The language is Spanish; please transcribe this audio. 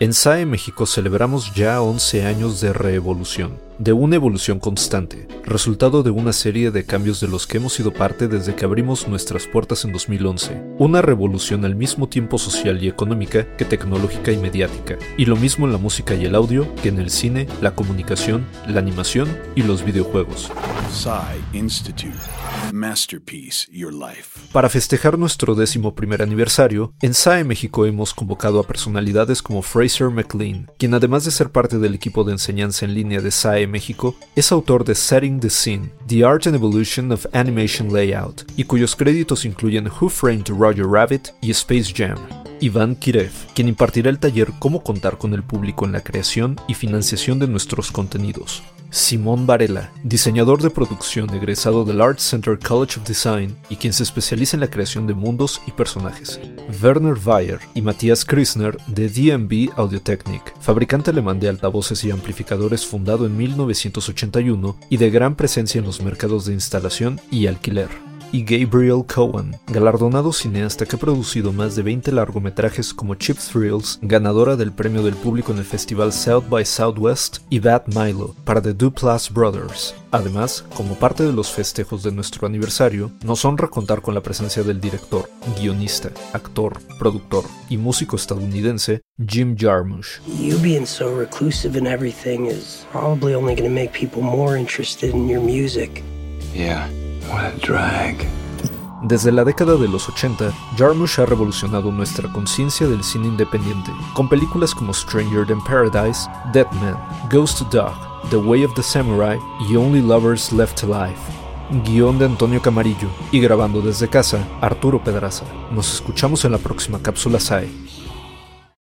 En SAE México celebramos ya 11 años de reevolución, de una evolución constante, resultado de una serie de cambios de los que hemos sido parte desde que abrimos nuestras puertas en 2011. Una revolución al mismo tiempo social y económica que tecnológica y mediática, y lo mismo en la música y el audio que en el cine, la comunicación, la animación y los videojuegos. Institute. Masterpiece Your Life. Para festejar nuestro décimo primer aniversario, en SAE México hemos convocado a personalidades como Fraser McLean, quien además de ser parte del equipo de enseñanza en línea de SAE México, es autor de Setting the Scene, The Art and Evolution of Animation Layout, y cuyos créditos incluyen Who Framed Roger Rabbit y Space Jam. Iván Kirev, quien impartirá el taller Cómo contar con el público en la creación y financiación de nuestros contenidos. Simón Varela, diseñador de producción egresado del Art Center College of Design y quien se especializa en la creación de mundos y personajes. Werner Weyer y Matthias Krisner de DMB Audiotechnik, fabricante alemán de altavoces y amplificadores fundado en 1981 y de gran presencia en los mercados de instalación y alquiler y Gabriel Cohen, galardonado cineasta que ha producido más de 20 largometrajes como Chip Thrills, ganadora del premio del público en el festival South by Southwest y Bad Milo para The Duplass Brothers. Además, como parte de los festejos de nuestro aniversario, nos honra contar con la presencia del director, guionista, actor, productor y músico estadounidense Jim Jarmusch. You being so reclusive and everything is probably only going to make people more interested in your music. Yeah. Desde la década de los 80, Jarmusch ha revolucionado nuestra conciencia del cine independiente, con películas como Stranger Than Paradise, Dead Man, Ghost Dog, The Way of the Samurai y Only Lovers Left Alive. Guión de Antonio Camarillo y grabando desde casa, Arturo Pedraza. Nos escuchamos en la próxima cápsula SAE.